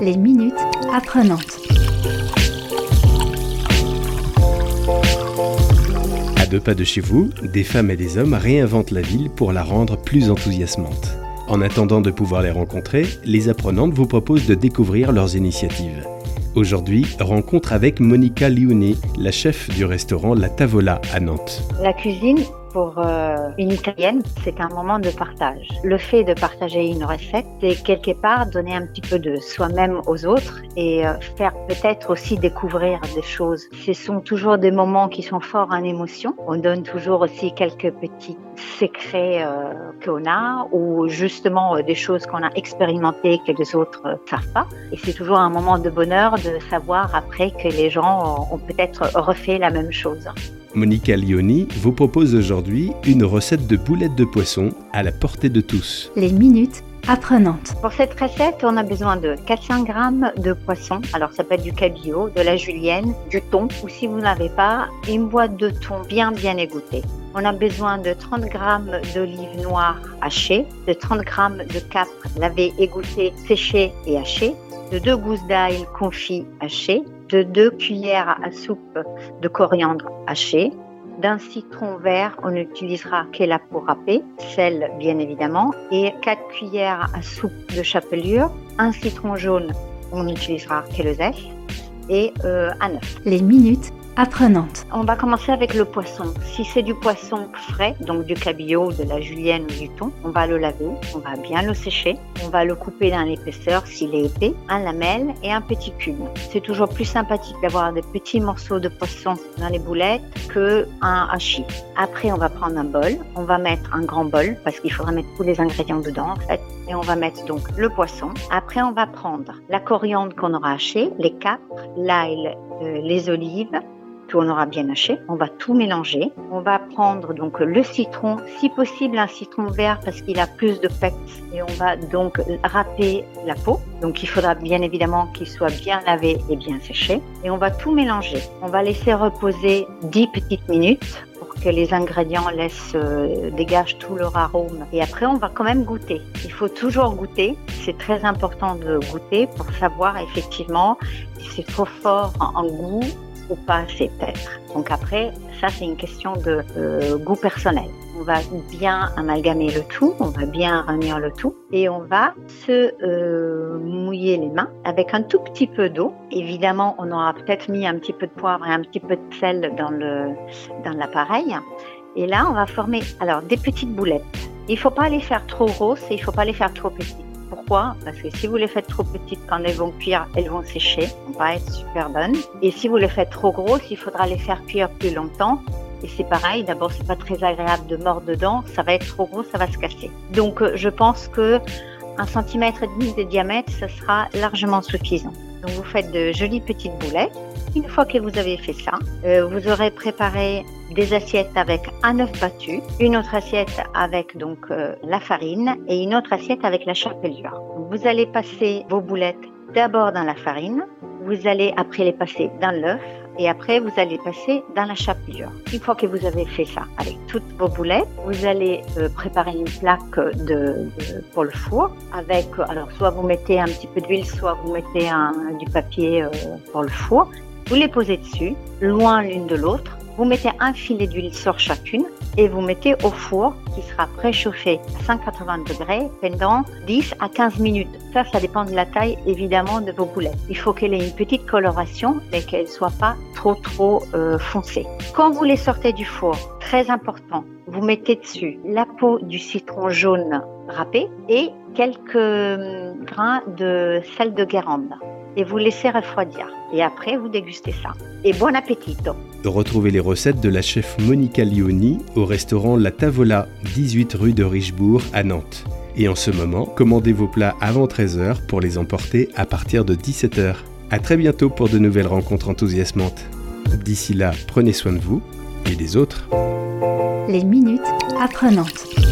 Les minutes apprenantes. À deux pas de chez vous, des femmes et des hommes réinventent la ville pour la rendre plus enthousiasmante. En attendant de pouvoir les rencontrer, les apprenantes vous proposent de découvrir leurs initiatives. Aujourd'hui, rencontre avec Monica Lione, la chef du restaurant La Tavola à Nantes. La cuisine, pour euh, une italienne, c'est un moment de partage. Le fait de partager une recette, c'est quelque part donner un petit peu de soi-même aux autres et euh, faire peut-être aussi découvrir des choses. Ce sont toujours des moments qui sont forts en émotion. On donne toujours aussi quelques petits secrets euh, qu'on a ou justement des choses qu'on a expérimentées que les autres ne savent pas. Et c'est toujours un moment de bonheur de savoir après que les gens ont peut-être refait la même chose. Monica Lioni vous propose aujourd'hui une recette de boulettes de poisson à la portée de tous. Les minutes apprenantes. Pour cette recette, on a besoin de 400 g de poisson. Alors ça peut être du cabillaud, de la julienne, du thon ou si vous n'avez pas, une boîte de thon bien bien égouttée. On a besoin de 30 g d'olives noires hachées, de 30 g de capre lavé, égoutté, séché et haché, de deux gousses d'ail confit hachées, de deux cuillères à soupe de coriandre haché, d'un citron vert, on n'utilisera que la peau râpée, sel bien évidemment, et quatre cuillères à soupe de chapelure, un citron jaune, on n'utilisera que le zeste, et euh, un œuf. Les minutes apprenante. On va commencer avec le poisson. Si c'est du poisson frais, donc du cabillaud, de la julienne ou du thon, on va le laver, on va bien le sécher, on va le couper dans l'épaisseur s'il est épais, un lamelle et un petit cube. C'est toujours plus sympathique d'avoir des petits morceaux de poisson dans les boulettes que un hachis. Après, on va prendre un bol, on va mettre un grand bol parce qu'il faudra mettre tous les ingrédients dedans. Et on va mettre donc le poisson. Après, on va prendre la coriandre qu'on aura hachée, les capres, l'ail, euh, les olives, on aura bien haché. On va tout mélanger. On va prendre donc le citron, si possible un citron vert parce qu'il a plus de pectes et on va donc râper la peau. Donc il faudra bien évidemment qu'il soit bien lavé et bien séché. Et on va tout mélanger. On va laisser reposer 10 petites minutes pour que les ingrédients laissent, euh, dégagent tout leur arôme. Et après, on va quand même goûter. Il faut toujours goûter. C'est très important de goûter pour savoir effectivement si c'est trop fort en goût ou pas assez peut-être. Donc après, ça c'est une question de euh, goût personnel. On va bien amalgamer le tout, on va bien réunir le tout et on va se euh, mouiller les mains avec un tout petit peu d'eau. Évidemment, on aura peut-être mis un petit peu de poivre et un petit peu de sel dans dans l'appareil. Et là, on va former alors des petites boulettes. Il faut pas les faire trop grosses et il faut pas les faire trop petites. Parce que si vous les faites trop petites, quand elles vont cuire, elles vont sécher, vont pas être super bonnes. Et si vous les faites trop grosses, il faudra les faire cuire plus longtemps. Et c'est pareil, d'abord c'est pas très agréable de mordre dedans, ça va être trop gros, ça va se casser. Donc euh, je pense que un centimètre et demi de diamètre, ce sera largement suffisant. Donc vous faites de jolies petites boulettes. Une fois que vous avez fait ça, euh, vous aurez préparé des assiettes avec un œuf battu, une autre assiette avec donc euh, la farine et une autre assiette avec la chapelure. Vous allez passer vos boulettes d'abord dans la farine, vous allez après les passer dans l'œuf et après vous allez passer dans la chapelure. Une fois que vous avez fait ça avec toutes vos boulettes, vous allez euh, préparer une plaque de, pour le four avec alors soit vous mettez un petit peu d'huile, soit vous mettez du papier pour le four vous les posez dessus, loin l'une de l'autre. Vous mettez un filet d'huile sur chacune et vous mettez au four qui sera préchauffé à 180 degrés pendant 10 à 15 minutes. Ça, ça dépend de la taille évidemment de vos boulettes. Il faut qu'elle ait une petite coloration mais qu'elle soit pas trop trop euh, foncée. Quand vous les sortez du four, très important, vous mettez dessus la peau du citron jaune râpé et quelques hum, grains de sel de Guérande et vous laissez refroidir. Et après, vous dégustez ça. Et bon appétit Retrouvez les recettes de la chef Monica Lioni au restaurant La Tavola, 18 rue de Richebourg à Nantes. Et en ce moment, commandez vos plats avant 13h pour les emporter à partir de 17h. À très bientôt pour de nouvelles rencontres enthousiasmantes. D'ici là, prenez soin de vous et des autres. Les minutes apprenantes.